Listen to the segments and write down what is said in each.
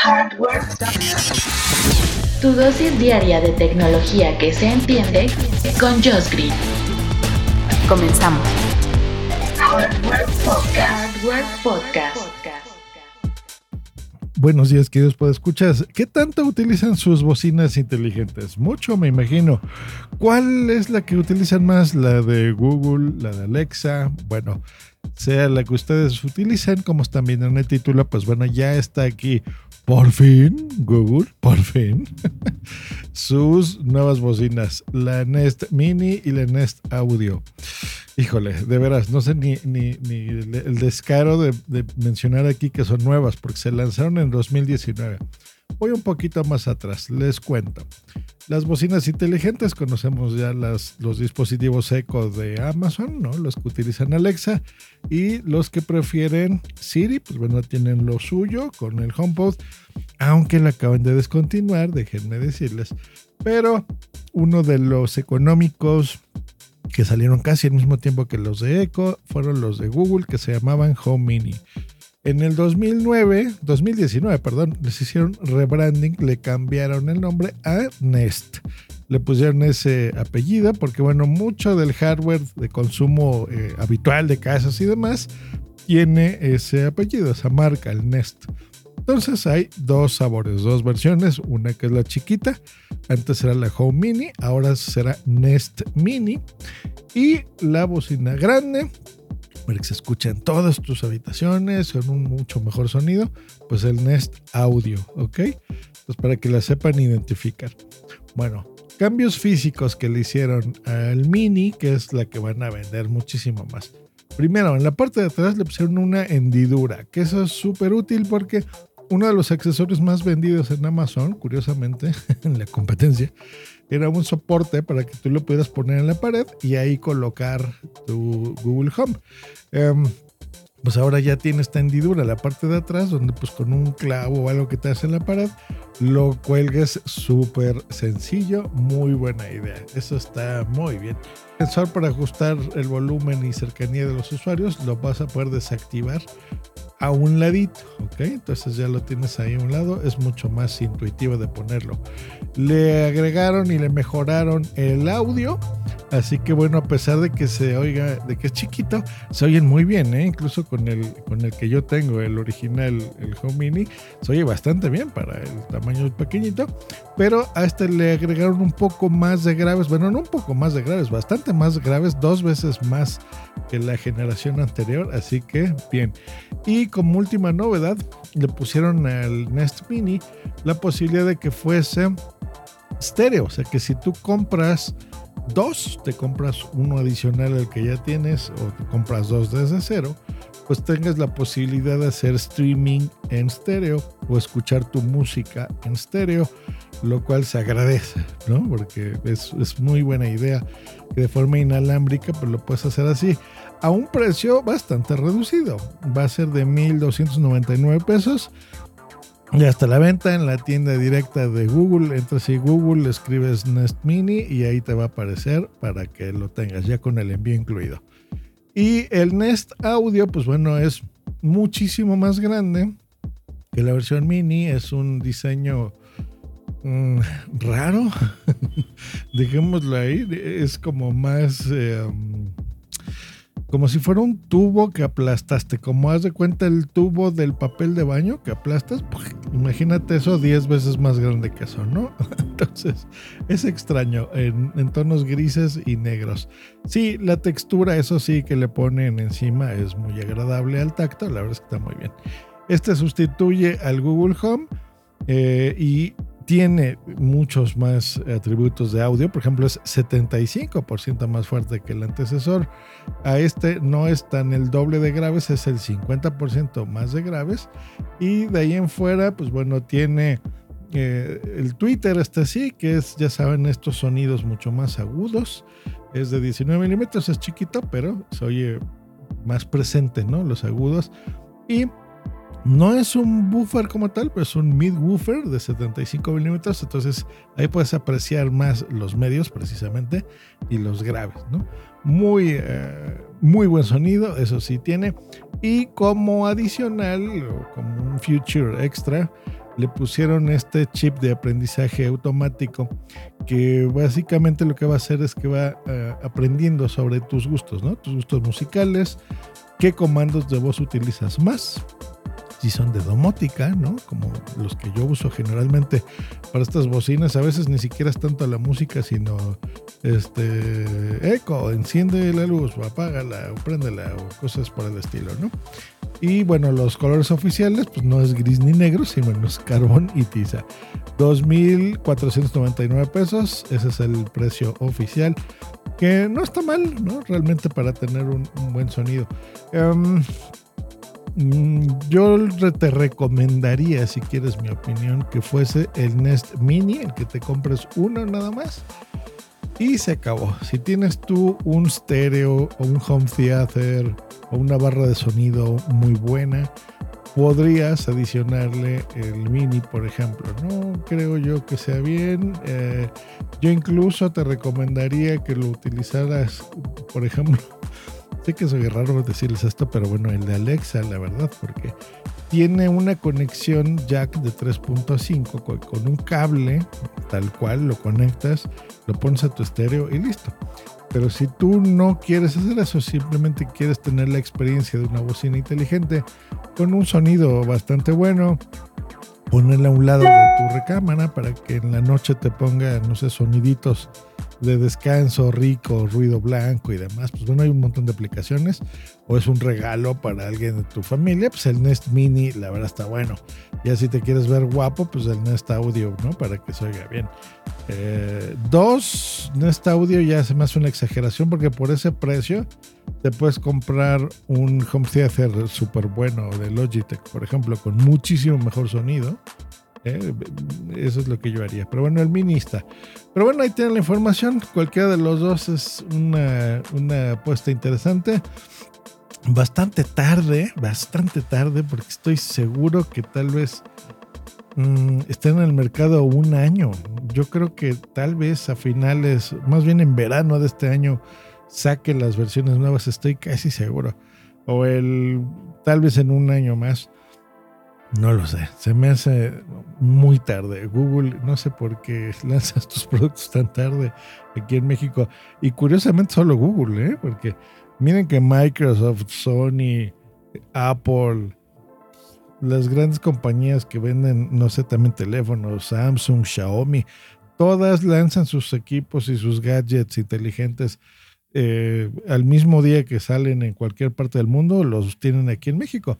Hardware. Tu dosis diaria de tecnología que se entiende con Josh Green. Comenzamos. Hardware Podcast. Hardware Podcast. Buenos días, queridos escuchas. ¿Qué tanto utilizan sus bocinas inteligentes? Mucho, me imagino. ¿Cuál es la que utilizan más? ¿La de Google? ¿La de Alexa? Bueno, sea la que ustedes utilicen, como están viendo en el título, pues bueno, ya está aquí por fin, Google, por fin, sus nuevas bocinas, la Nest Mini y la Nest Audio. Híjole, de veras, no sé ni, ni, el descaro de, de, mencionar aquí que son nuevas, porque se lanzaron en 2019. Voy un poquito más atrás, les cuento. Las bocinas inteligentes, conocemos ya los dispositivos Echo de Amazon, ¿no? Los que utilizan Alexa y los que prefieren Siri, pues bueno, tienen lo suyo con el HomePod, aunque la acaban de descontinuar, déjenme decirles. Pero uno de los económicos que salieron casi al mismo tiempo que los de Echo fueron los de Google que se llamaban Home Mini. En el 2009, 2019, perdón, les hicieron rebranding, le cambiaron el nombre a Nest. Le pusieron ese apellido porque, bueno, mucho del hardware de consumo eh, habitual de casas y demás tiene ese apellido, esa marca, el Nest. Entonces hay dos sabores, dos versiones, una que es la chiquita, antes era la Home Mini, ahora será Nest Mini y la bocina grande que se escuche en todas tus habitaciones con un mucho mejor sonido, pues el Nest Audio, ¿ok? Pues para que la sepan identificar. Bueno, cambios físicos que le hicieron al Mini, que es la que van a vender muchísimo más. Primero, en la parte de atrás le pusieron una hendidura, que eso es súper útil porque uno de los accesorios más vendidos en Amazon, curiosamente, en la competencia, era un soporte para que tú lo pudieras poner en la pared y ahí colocar tu Google Home. Em, pues ahora ya tiene esta hendidura la parte de atrás donde pues con un clavo o algo que te hace en la pared lo cuelgues súper sencillo, muy buena idea. Eso está muy bien. Sensor para ajustar el volumen y cercanía de los usuarios lo vas a poder desactivar a un ladito. Entonces ya lo tienes ahí a un lado, es mucho más intuitivo de ponerlo. Le agregaron y le mejoraron el audio, así que bueno, a pesar de que se oiga, de que es chiquito, se oyen muy bien, ¿eh? Incluso con el, con el que yo tengo, el original, el Home Mini, se oye bastante bien para el tamaño pequeñito, pero a este le agregaron un poco más de graves, bueno, no un poco más de graves, bastante más graves, dos veces más que la generación anterior, así que bien. Y como última novedad, le pusieron al Nest Mini la posibilidad de que fuese estéreo, o sea que si tú compras dos, te compras uno adicional al que ya tienes o te compras dos desde cero, pues tengas la posibilidad de hacer streaming en estéreo o escuchar tu música en estéreo, lo cual se agradece, ¿no? Porque es, es muy buena idea que de forma inalámbrica pues lo puedes hacer así a un precio bastante reducido. Va a ser de 1.299 pesos. Y hasta la venta en la tienda directa de Google. Entras y Google, escribes Nest Mini y ahí te va a aparecer para que lo tengas ya con el envío incluido. Y el Nest Audio, pues bueno, es muchísimo más grande que la versión Mini. Es un diseño mm, raro. Dejémoslo ahí. Es como más... Eh, como si fuera un tubo que aplastaste, como haz de cuenta el tubo del papel de baño que aplastas, imagínate eso 10 veces más grande que eso, ¿no? Entonces, es extraño, en, tonos grises y negros. Sí, la textura, eso sí, que le ponen encima es muy agradable al tacto, la verdad es que está muy bien. Este sustituye al Google Home eh, y tiene muchos más atributos de audio, por ejemplo es 75% más fuerte que el antecesor. A este no es tan el doble de graves, es el 50% más de graves. Y de ahí en fuera, pues bueno, tiene Eh, el Twitter está así, que es, ya saben, estos sonidos mucho más agudos. Es de 19 milímetros, es chiquito, pero se oye más presente, ¿no? Los agudos. Y no es un buffer como tal, pero es un mid woofer de 75 milímetros. Entonces ahí puedes apreciar más los medios precisamente y los graves, ¿no? Muy, eh, muy buen sonido, eso sí tiene. Y como adicional, o como un future extra, le pusieron este chip de aprendizaje automático que básicamente lo que va a hacer es que va eh, aprendiendo sobre tus gustos, ¿no? Tus gustos musicales, qué comandos de voz utilizas más, si son de domótica, ¿no? Como los que yo uso generalmente para estas bocinas, a veces ni siquiera es tanto la música, sino este eco, enciende la luz o apágala o préndela o cosas por el estilo, ¿no? Y bueno, los colores oficiales, pues no es gris ni negro, sino es carbón y tiza. 2.499 pesos, ese es el precio oficial, que no está mal, ¿no? Realmente para tener un, buen sonido. Mm, yo te recomendaría, si quieres mi opinión, que fuese el Nest Mini, el que te compres uno nada más. Y se acabó. Si tienes tú un stereo o un home theater o una barra de sonido muy buena, podrías adicionarle el mini, por ejemplo. No creo yo que sea bien. Eh, yo incluso te recomendaría que lo utilizaras, por ejemplo, sé que soy raro decirles esto, pero bueno, el de Alexa, la verdad, porque tiene una conexión jack de 3.5 con un cable tal cual, lo conectas, lo pones a tu estéreo y listo. Pero si tú no quieres hacer eso, simplemente quieres tener la experiencia de una bocina inteligente con un sonido bastante bueno, ponerla a un lado de tu recámara para que en la noche te ponga, no sé, soniditos de descanso rico, ruido blanco y demás. Pues bueno, hay un montón de aplicaciones. O es un regalo para alguien de tu familia, pues el Nest Mini, la verdad está bueno. Ya si te quieres ver guapo, pues el Nest Audio, ¿no? Para que se oiga bien. Eh, dos, Nest Audio ya se me hace una exageración porque por ese precio te puedes comprar un home theater súper bueno de Logitech, por ejemplo, con muchísimo mejor sonido ¿eh? Eso es lo que yo haría. Pero bueno, el mini está. Pero bueno, ahí tienen la información. Cualquiera de los dos es una, una apuesta interesante. Bastante tarde, bastante tarde, porque estoy seguro que tal vez mm, está en el mercado un año. Yo creo que tal vez a finales, más bien en verano de este año, saque las versiones nuevas. Estoy casi seguro. O el tal vez en un año más. No lo sé, se me hace muy tarde. Google, no sé por qué lanzas tus productos tan tarde aquí en México. Y curiosamente solo Google, ¿eh? Porque miren que Microsoft, Sony, Apple, las grandes compañías que venden, no sé, también teléfonos, Samsung, Xiaomi, todas lanzan sus equipos y sus gadgets inteligentes eh, al mismo día que salen en cualquier parte del mundo, los tienen aquí en México.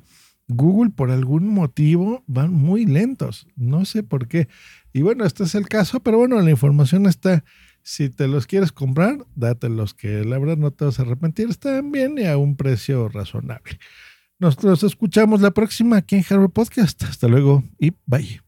Google por algún motivo van muy lentos, no sé por qué. Y bueno, este es el caso, pero bueno, la información está, si te los quieres comprar, dátelos, que la verdad no te vas a arrepentir, están bien y a un precio razonable. Nosotros escuchamos la próxima aquí en Harvard Podcast. Hasta luego y bye.